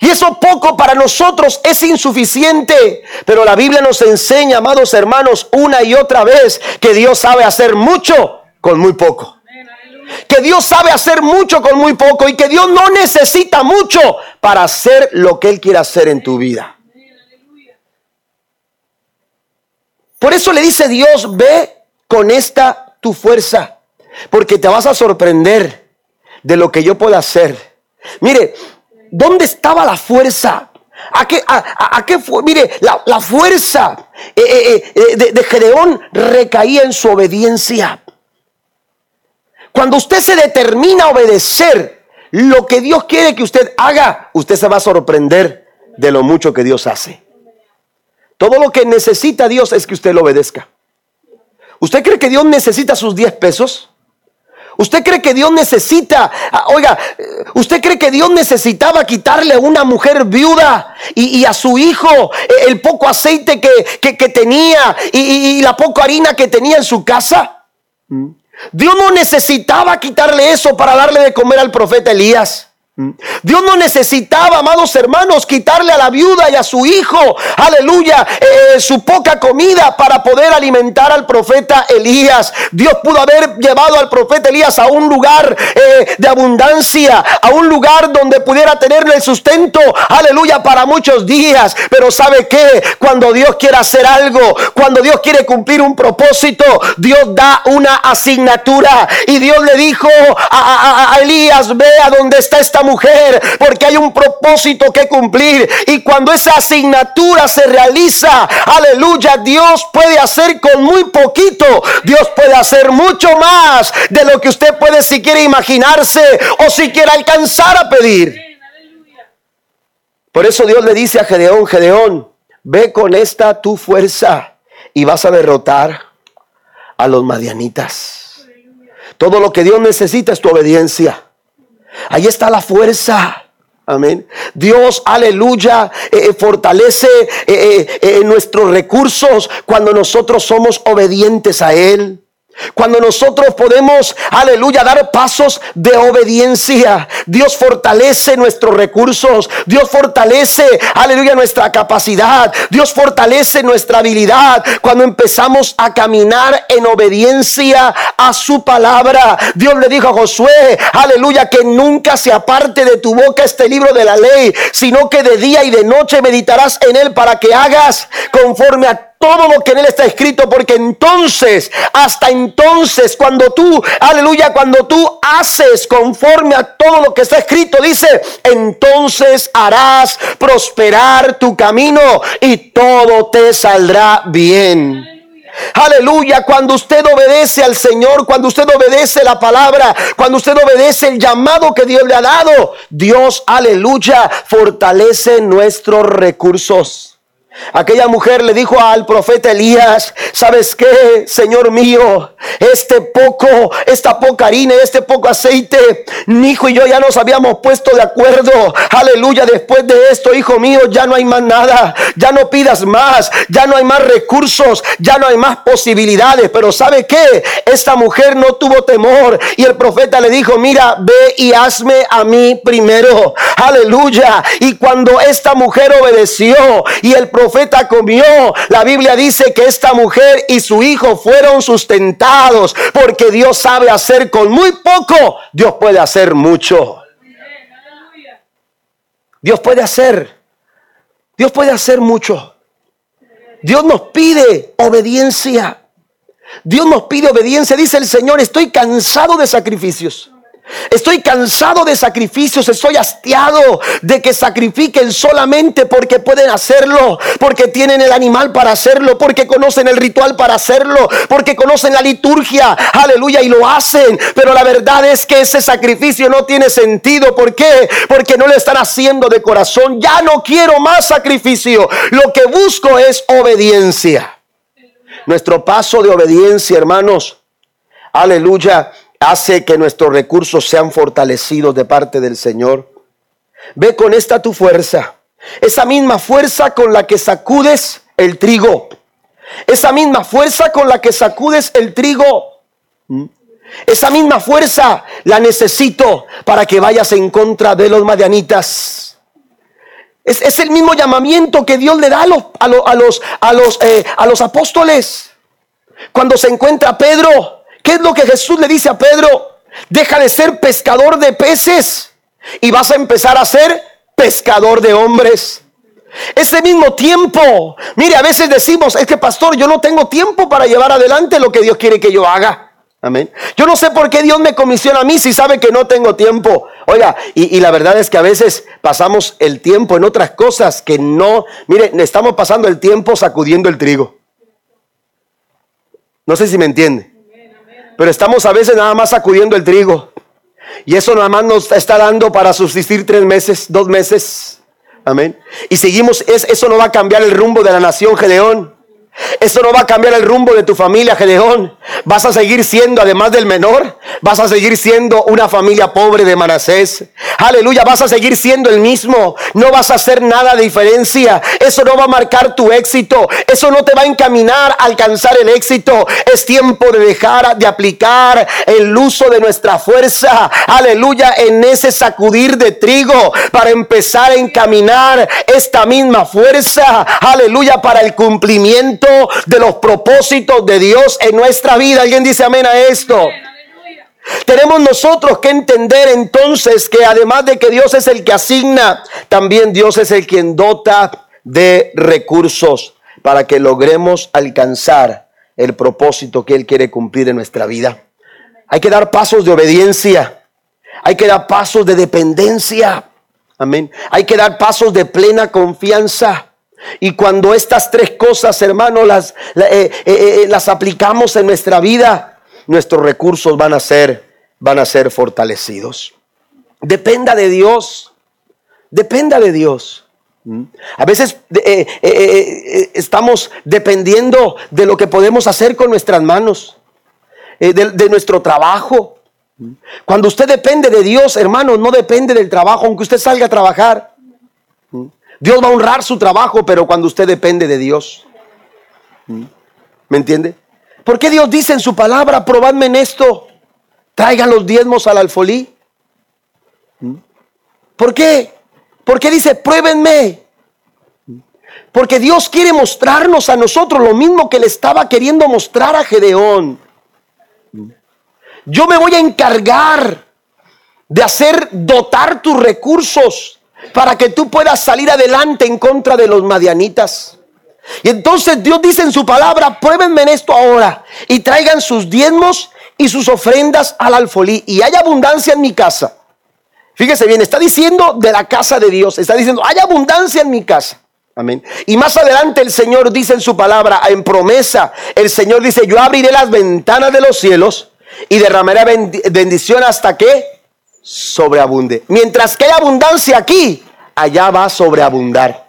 Y eso poco para nosotros es insuficiente. Pero la Biblia nos enseña, amados hermanos, una y otra vez que Dios sabe hacer mucho con muy poco que Dios sabe hacer mucho con muy poco y que Dios no necesita mucho para hacer lo que Él quiere hacer en tu vida. Por eso le dice Dios, ve con esta tu fuerza, porque te vas a sorprender de lo que yo puedo hacer. Mire, ¿dónde estaba la fuerza? ¿A qué, fue? Mire, la, fuerza eh, eh, eh, de, de Gedeón recaía en su obediencia. Cuando usted se determina a obedecer lo que Dios quiere que usted haga, usted se va a sorprender de lo mucho que Dios hace. Todo lo que necesita Dios es que usted lo obedezca. ¿Usted cree que Dios necesita sus 10 pesos? ¿Usted cree que Dios necesita, ah, oiga, usted cree que Dios necesitaba quitarle a una mujer viuda y, a su hijo eh, el poco aceite que, tenía y, y, la poca harina que tenía en su casa? ¿Mm? Dios no necesitaba quitarle eso para darle de comer al profeta Elías. Dios no necesitaba, amados hermanos, quitarle a la viuda y a su hijo, aleluya, eh, su poca comida para poder alimentar al profeta Elías. Dios pudo haber llevado al profeta Elías a un lugar eh, de abundancia, a un lugar donde pudiera tenerle el sustento, aleluya, para muchos días. Pero ¿sabe qué? Cuando Dios quiere hacer algo, cuando Dios quiere cumplir un propósito, Dios da una asignatura. Y Dios le dijo a, a Elías, ve a donde está esta mujer, porque hay un propósito que cumplir. Y cuando esa asignatura se realiza, aleluya, Dios puede hacer con muy poquito. Dios puede hacer mucho más de lo que usted puede si quiere imaginarse o si quiere alcanzar a pedir. Por eso Dios le dice a Gedeón, Gedeón, ve con esta tu fuerza y vas a derrotar a los madianitas. Todo lo que Dios necesita es tu obediencia. Ahí está la fuerza. Amén. Dios, aleluya, eh, eh, fortalece eh, nuestros recursos cuando nosotros somos obedientes a Él. Cuando nosotros podemos, aleluya, dar pasos de obediencia, Dios fortalece nuestros recursos, Dios fortalece, aleluya, nuestra capacidad, Dios fortalece nuestra habilidad. Cuando empezamos a caminar en obediencia a su palabra, Dios le dijo a Josué, aleluya, que nunca se aparte de tu boca este libro de la ley, sino que de día y de noche meditarás en él para que hagas conforme a todo lo que en él está escrito, porque entonces, hasta entonces, cuando tú, aleluya, cuando tú haces conforme a todo lo que está escrito, dice, entonces harás prosperar tu camino y todo te saldrá bien. Aleluya, cuando usted obedece al Señor, cuando usted obedece la palabra, cuando usted obedece el llamado que Dios le ha dado, Dios, aleluya, fortalece nuestros recursos. Aquella mujer le dijo al profeta Elías, ¿sabes qué, Señor mío? Este poco, esta poca harina, este poco aceite, mi hijo y yo ya nos habíamos puesto de acuerdo. Aleluya, después de esto, hijo mío, ya no hay más nada, ya no pidas más, ya no hay más recursos, ya no hay más posibilidades. Pero ¿sabe qué? Esta mujer no tuvo temor y el profeta le dijo, mira, ve y hazme a mí primero. Aleluya. Y cuando esta mujer obedeció y el profeta profeta comió. La Biblia dice que esta mujer y su hijo fueron sustentados porque Dios sabe hacer con muy poco, Dios puede hacer mucho. Dios puede hacer, Dios puede hacer mucho. Dios nos pide obediencia. Dios nos pide obediencia. Dice el Señor, estoy cansado de sacrificios. Estoy cansado de sacrificios, estoy hastiado de que sacrifiquen solamente porque pueden hacerlo, porque tienen el animal para hacerlo, porque conocen el ritual para hacerlo, porque conocen la liturgia, aleluya, y lo hacen. Pero la verdad es que ese sacrificio no tiene sentido. ¿Por qué? Porque no lo están haciendo de corazón. Ya no quiero más sacrificio. Lo que busco es obediencia. Nuestro paso de obediencia, hermanos, aleluya hace que nuestros recursos sean fortalecidos de parte del Señor. Ve con esta tu fuerza, esa misma fuerza con la que sacudes el trigo, esa misma fuerza con la que sacudes el trigo. ¿Mm? Esa misma fuerza la necesito para que vayas en contra de los madianitas. Es, el mismo llamamiento que Dios le da a los, a los, a los, eh, a los apóstoles. Cuando se encuentra Pedro ¿Qué es lo que Jesús le dice a Pedro? Deja de ser pescador de peces y vas a empezar a ser pescador de hombres. Ese mismo tiempo, mire, a veces decimos, es que pastor, yo no tengo tiempo para llevar adelante lo que Dios quiere que yo haga. Amén. Yo no sé por qué Dios me comisiona a mí si sabe que no tengo tiempo. Oiga, y, y, la verdad es que a veces pasamos el tiempo en otras cosas que no, mire, estamos pasando el tiempo sacudiendo el trigo. No sé si me entiende. Pero estamos a veces nada más sacudiendo el trigo. Y eso nada más nos está dando para subsistir tres meses, dos meses. Amén. Y seguimos, eso no va a cambiar el rumbo de la nación Gedeón. Eso no va a cambiar el rumbo de tu familia, Gedeón. Vas a seguir siendo, además del menor, vas a seguir siendo una familia pobre de Manasés. Aleluya, vas a seguir siendo el mismo. No vas a hacer nada de diferencia. Eso no va a marcar tu éxito. Eso no te va a encaminar a alcanzar el éxito. Es tiempo de dejar de aplicar el uso de nuestra fuerza. Aleluya, en ese sacudir de trigo para empezar a encaminar esta misma fuerza. Aleluya, para el cumplimiento de los propósitos de Dios en nuestra vida. ¿Alguien dice amén a esto? Tenemos nosotros que entender entonces que además de que Dios es el que asigna, también Dios es el quien dota de recursos para que logremos alcanzar el propósito que Él quiere cumplir en nuestra vida. Hay que dar pasos de obediencia. Hay que dar pasos de dependencia. Amén. Hay que dar pasos de plena confianza. Y cuando estas tres cosas, hermanos, las, eh, eh, eh, las aplicamos en nuestra vida, nuestros recursos van a ser, van a ser fortalecidos. Dependa de Dios. Dependa de Dios. ¿Mm? A veces estamos dependiendo de lo que podemos hacer con nuestras manos, de, de, nuestro trabajo. ¿Mm? Cuando usted depende de Dios, hermano, no depende del trabajo, aunque usted salga a trabajar. Dios va a honrar su trabajo, pero cuando usted depende de Dios. ¿Mm? ¿Me entiende? ¿Por qué Dios dice en su palabra, probadme en esto? Traigan los diezmos al alfolí. ¿Mm? ¿Por qué? ¿Por qué dice, pruébenme? Porque Dios quiere mostrarnos a nosotros lo mismo que le estaba queriendo mostrar a Gedeón. Yo me voy a encargar de hacer dotar tus recursos para que tú puedas salir adelante en contra de los madianitas. Y entonces Dios dice en su palabra, pruébenme en esto ahora y traigan sus diezmos y sus ofrendas al alfolí y hay abundancia en mi casa. Fíjese bien, está diciendo de la casa de Dios, está diciendo, hay abundancia en mi casa. Amén. Y más adelante el Señor dice en su palabra, en promesa, el Señor dice, yo abriré las ventanas de los cielos y derramaré bendición hasta que sobreabunde. Mientras que hay abundancia aquí, allá va a sobreabundar.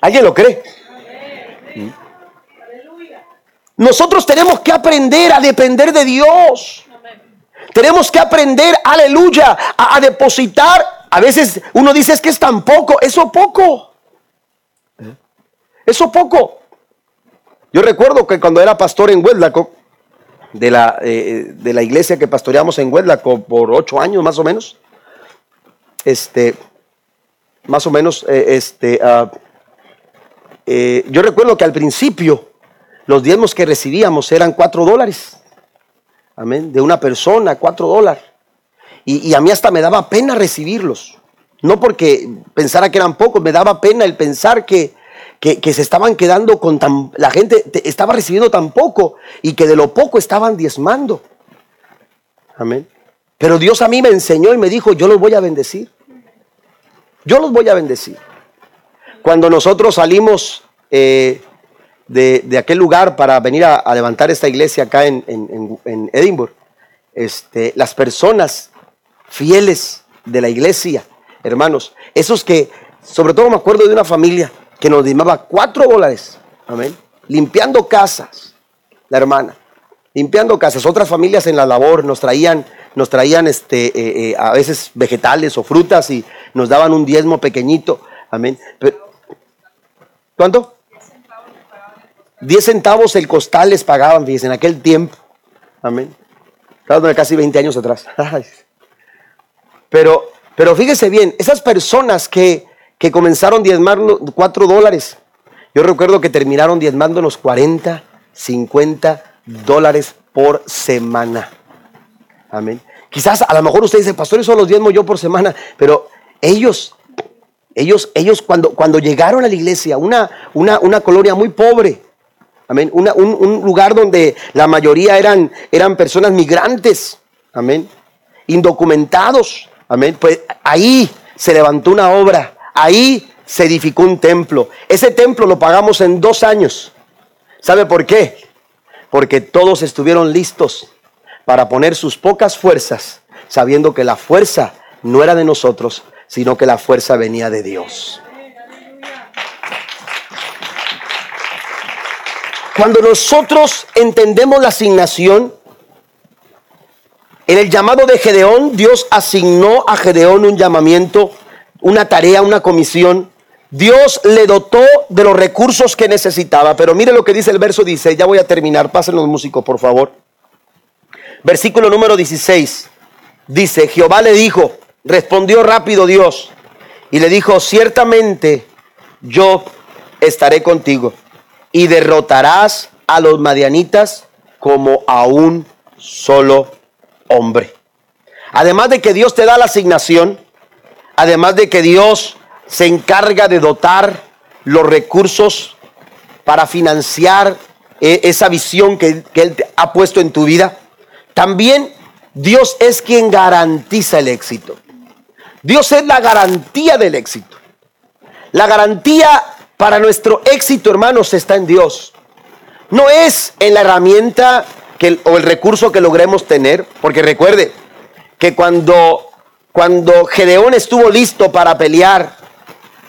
¿Alguien lo cree? Nosotros tenemos que aprender a depender de Dios. Tenemos que aprender, aleluya, a, depositar. A veces uno dice es que es tan poco, eso poco. Eso poco. Yo recuerdo que cuando era pastor en Huedlaco, de la, eh, de la iglesia que pastoreamos en Huedlaco por ocho años más o menos, este, más o menos, eh, este, ah, eh, yo recuerdo que al principio los diezmos que recibíamos eran cuatro dólares. Amén. De una persona, cuatro dólares. Y, a mí hasta me daba pena recibirlos. No porque pensara que eran pocos, me daba pena el pensar que, que, se estaban quedando con tan... La gente estaba recibiendo tan poco y que de lo poco estaban diezmando. Amén. Pero Dios a mí me enseñó y me dijo, yo los voy a bendecir. Yo los voy a bendecir. Cuando nosotros salimos eh, de, aquel lugar para venir a, levantar esta iglesia acá en, en, Edimburgo, este, las personas fieles de la iglesia, hermanos, esos que, sobre todo me acuerdo de una familia que nos dimaba cuatro dólares, amén, limpiando casas, la hermana, limpiando casas, otras familias en la labor nos traían, nos traían este, eh, eh, a veces vegetales o frutas y nos daban un diezmo pequeñito, amén. ¿Cuánto? 10 centavos el costal les pagaban, fíjense, en aquel tiempo. Amén. Estamos casi 20 años atrás. Pero, pero fíjese bien, esas personas que, que comenzaron diezmando 4 dólares, yo recuerdo que terminaron diezmándonos 40, 50 dólares por semana. Amén. Quizás a lo mejor usted dice, pastor, eso los diezmo yo por semana, pero ellos, ellos, ellos cuando, cuando llegaron a la iglesia, una, una, una colonia muy pobre, Amén. un, lugar donde la mayoría eran, eran personas migrantes. Amén. Indocumentados. Amén. Pues ahí se levantó una obra. Ahí se edificó un templo. Ese templo lo pagamos en dos años. ¿Sabe por qué? Porque todos estuvieron listos para poner sus pocas fuerzas, sabiendo que la fuerza no era de nosotros, sino que la fuerza venía de Dios. Cuando nosotros entendemos la asignación, en el llamado de Gedeón, Dios asignó a Gedeón un llamamiento, una tarea, una comisión. Dios le dotó de los recursos que necesitaba. Pero mire lo que dice el verso 16, ya voy a terminar, pasen los músicos, por favor. Versículo número 16. Dice, Jehová le dijo, respondió rápido Dios, y le dijo, ciertamente yo estaré contigo y derrotarás a los madianitas como a un solo hombre. Además de que Dios te da la asignación, además de que Dios se encarga de dotar los recursos para financiar eh, esa visión que, que Él ha puesto en tu vida, también Dios es quien garantiza el éxito. Dios es la garantía del éxito. La garantía para nuestro éxito, hermanos, está en Dios. No es en la herramienta que, o el recurso que logremos tener, porque recuerde que cuando, cuando Gedeón estuvo listo para pelear,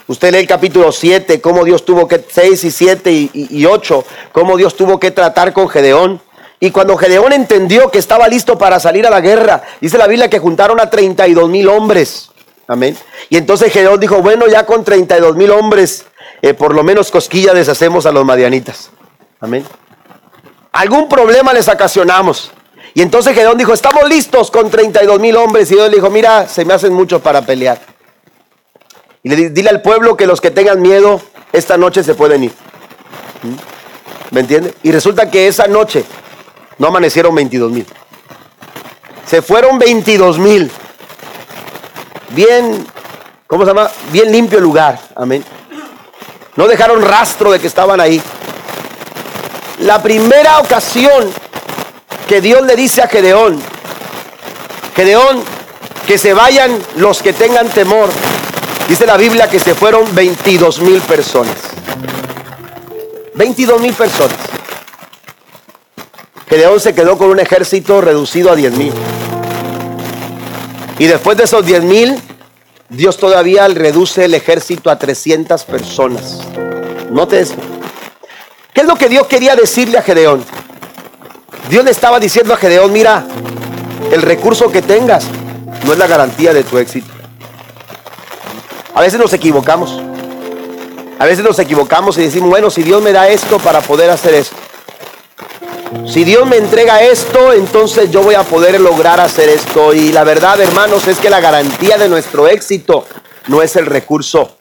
usted lee el capítulo 7, cómo Dios tuvo que, 6 y 7 y, y 8, cómo Dios tuvo que tratar con Gedeón. Y cuando Gedeón entendió que estaba listo para salir a la guerra, dice la Biblia que juntaron a 32 mil hombres. Amén. Y entonces Gedeón dijo, bueno, ya con 32 mil hombres eh, por lo menos cosquilla deshacemos a los madianitas. Amén. Algún problema les ocasionamos. Y entonces Gedeón dijo, estamos listos con 32 mil hombres. Y Dios le dijo, mira, se me hacen muchos para pelear. Y le dile al pueblo que los que tengan miedo, esta noche se pueden ir. ¿Mm? ¿Me entiende? Y resulta que esa noche no amanecieron 22 mil. Se fueron 22 mil. Bien, ¿cómo se llama? Bien limpio el lugar. Amén. No dejaron rastro de que estaban ahí. La primera ocasión que Dios le dice a Gedeón, Gedeón, que se vayan los que tengan temor. Dice la Biblia que se fueron 22 mil personas. 22 mil personas. Gedeón se quedó con un ejército reducido a 10 mil. Y después de esos 10 mil, Dios todavía reduce el ejército a 300 personas. Note eso. ¿Qué es lo que Dios quería decirle a Gedeón? Dios le estaba diciendo a Gedeón, mira, el recurso que tengas no es la garantía de tu éxito. A veces nos equivocamos. A veces nos equivocamos y decimos, bueno, si Dios me da esto para poder hacer esto. Si Dios me entrega esto, entonces yo voy a poder lograr hacer esto. Y la verdad, hermanos, es que la garantía de nuestro éxito no es el recurso.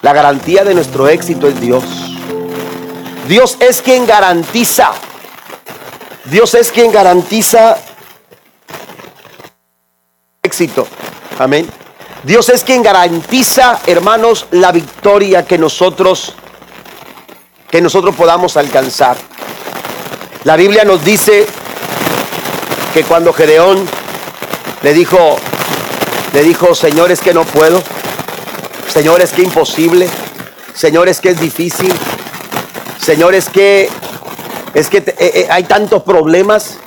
La garantía de nuestro éxito es Dios. Dios es quien garantiza. Dios es quien garantiza éxito. Amén. Dios es quien garantiza, hermanos, la victoria que nosotros que nosotros podamos alcanzar. La Biblia nos dice que cuando Gedeón le dijo le dijo, "Señores, que no puedo. Señores, que imposible. Señores, que es difícil. Señores, que es que eh, eh, hay tantos problemas."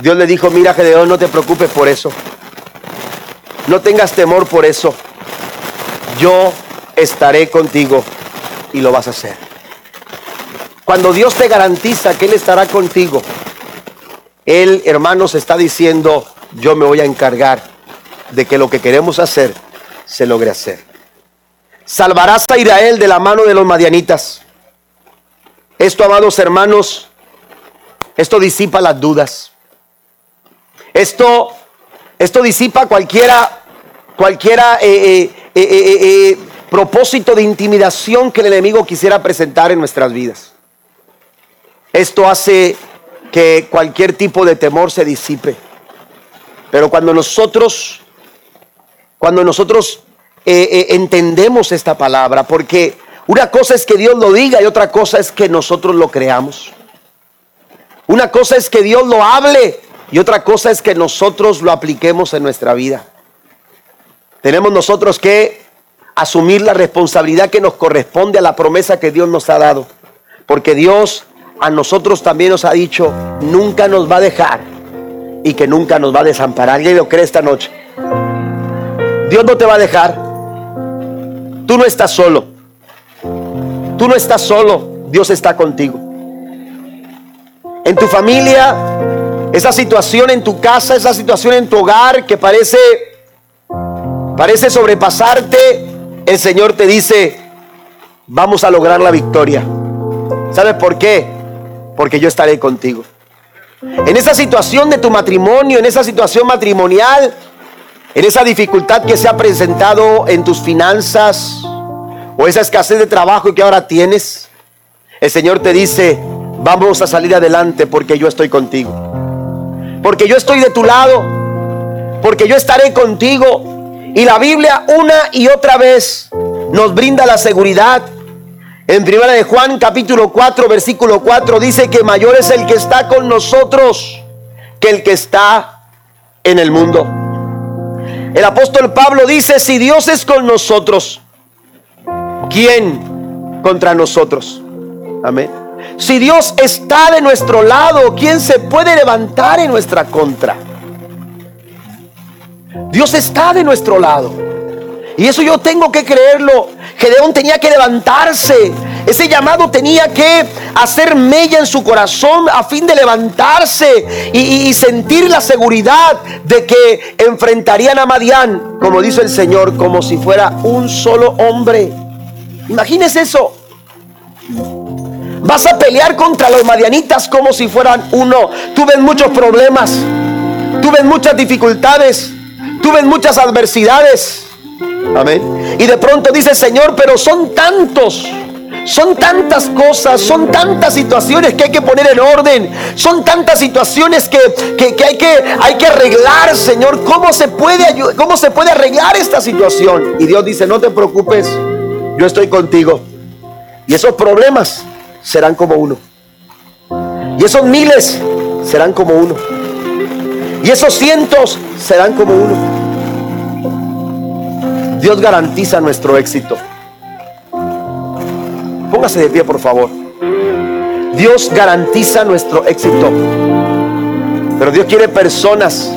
Dios le dijo, "Mira, Gedeón, no te preocupes por eso." No tengas temor por eso. Yo estaré contigo y lo vas a hacer. Cuando Dios te garantiza que Él estará contigo, Él, hermanos, está diciendo, yo me voy a encargar de que lo que queremos hacer se logre hacer. Salvarás a Israel de la mano de los madianitas. Esto, amados hermanos, esto disipa las dudas. Esto esto disipa cualquiera, cualquiera eh, eh, eh, propósito de intimidación que el enemigo quisiera presentar en nuestras vidas. Esto hace que cualquier tipo de temor se disipe. Pero cuando nosotros, cuando nosotros entendemos esta palabra, porque una cosa es que Dios lo diga y otra cosa es que nosotros lo creamos. Una cosa es que Dios lo hable y otra cosa es que nosotros lo apliquemos en nuestra vida. Tenemos nosotros que asumir la responsabilidad que nos corresponde a la promesa que Dios nos ha dado. Porque Dios a nosotros también nos ha dicho, nunca nos va a dejar y que nunca nos va a desamparar. ¿Alguien lo cree esta noche? Dios no te va a dejar. Tú no estás solo. Tú no estás solo. Dios está contigo. En tu familia esa situación en tu casa, esa situación en tu hogar que parece parece sobrepasarte, el Señor te dice, vamos a lograr la victoria. ¿Sabes por qué? Porque yo estaré contigo. En esa situación de tu matrimonio, en esa situación matrimonial, en esa dificultad que se ha presentado en tus finanzas o esa escasez de trabajo que ahora tienes, el Señor te dice, vamos a salir adelante porque yo estoy contigo porque yo estoy de tu lado, porque yo estaré contigo. Y la Biblia una y otra vez nos brinda la seguridad. En primera de Juan capítulo 4 versículo 4 dice que mayor es el que está con nosotros que el que está en el mundo. El apóstol Pablo dice, si Dios es con nosotros, ¿quién contra nosotros? Amén. Si Dios está de nuestro lado, ¿quién se puede levantar en nuestra contra? Dios está de nuestro lado. Y eso yo tengo que creerlo. Gedeón tenía que levantarse. Ese llamado tenía que hacer mella en su corazón a fin de levantarse y, sentir la seguridad de que enfrentarían a Madián, como dice el Señor, como si fuera un solo hombre. Imagínese eso. Vas a pelear contra los madianitas como si fueran uno. Tú ves muchos problemas. Tú ves muchas dificultades. Tú ves muchas adversidades. Amén. Y de pronto dice, Señor, pero son tantos. Son tantas cosas, son tantas situaciones que hay que poner en orden. Son tantas situaciones que, hay, que hay que arreglar, Señor. ¿Cómo se, puede, ¿Cómo se puede arreglar esta situación? Y Dios dice, no te preocupes, yo estoy contigo. Y esos problemas serán como uno. Y esos miles serán como uno. Y esos cientos serán como uno. Dios garantiza nuestro éxito. Póngase de pie, por favor. Dios garantiza nuestro éxito. Pero Dios quiere personas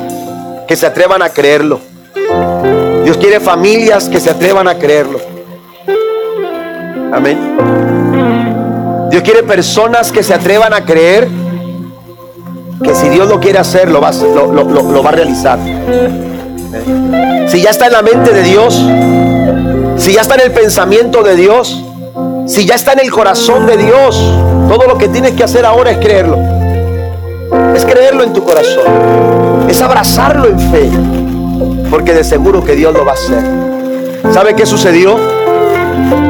que se atrevan a creerlo. Dios quiere familias que se atrevan a creerlo. Amén. Dios quiere personas que se atrevan a creer que si Dios lo quiere hacer, lo va, a realizar. Si ya está en la mente de Dios, si ya está en el pensamiento de Dios, si ya está en el corazón de Dios, todo lo que tienes que hacer ahora es creerlo. Es creerlo en tu corazón. Es abrazarlo en fe. Porque de seguro que Dios lo va a hacer. ¿Sabe qué sucedió?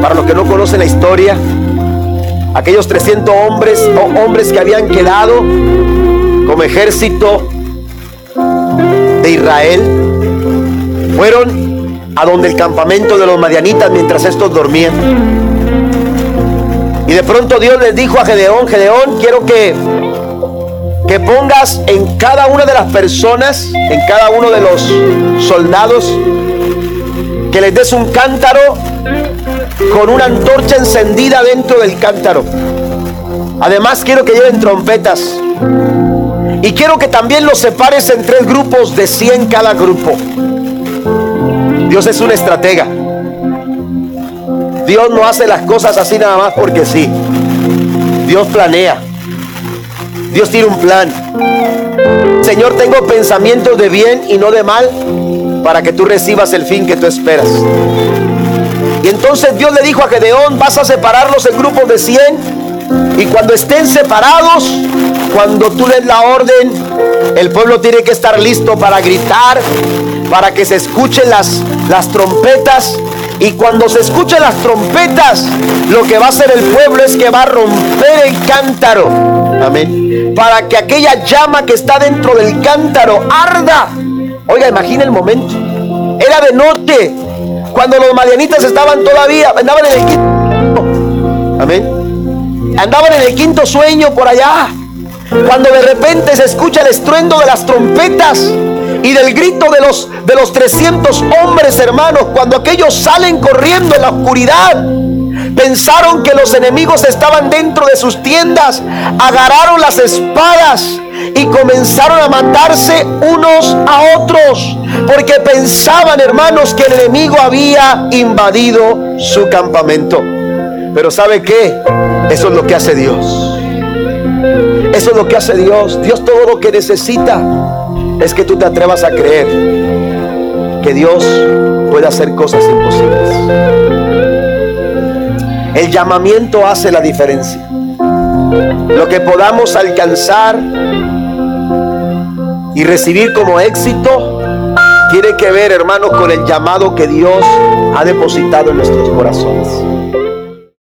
Para los que no conocen la historia, aquellos 300 hombres o hombres que habían quedado como ejército de Israel fueron a donde el campamento de los madianitas mientras estos dormían. Y de pronto Dios les dijo a Gedeón, Gedeón, quiero que que pongas en cada una de las personas, en cada uno de los soldados, que les des un cántaro con una antorcha encendida dentro del cántaro. Además quiero que lleven trompetas. Y quiero que también los separes en tres grupos de 100 cada grupo. Dios es un estratega. Dios no hace las cosas así nada más porque sí. Dios planea. Dios tiene un plan. Señor, tengo pensamientos de bien y no de mal para que tú recibas el fin que tú esperas. Y entonces Dios le dijo a Gedeón, vas a separarlos en grupos de 100 y cuando estén separados, cuando tú des la orden, el pueblo tiene que estar listo para gritar, para que se escuchen las, las trompetas. Y cuando se escuchen las trompetas, lo que va a hacer el pueblo es que va a romper el cántaro. Amén. Para que aquella llama que está dentro del cántaro arda. Oiga, imagina el momento. Era de noche cuando los madianitas estaban todavía, andaban en el quinto. Amén. Andaban en el quinto sueño por allá. Cuando de repente se escucha el estruendo de las trompetas y del grito de los, de los 300 hombres hermanos, cuando aquellos salen corriendo en la oscuridad, pensaron que los enemigos estaban dentro de sus tiendas, agarraron las espadas y comenzaron a matarse unos a otros, porque pensaban, hermanos, que el enemigo había invadido su campamento. Pero ¿sabe qué? Eso es lo que hace Dios. Eso es lo que hace Dios. Dios todo lo que necesita es que tú te atrevas a creer que Dios puede hacer cosas imposibles. El llamamiento hace la diferencia. Lo que podamos alcanzar y recibir como éxito tiene que ver, hermanos, con el llamado que Dios ha depositado en nuestros corazones.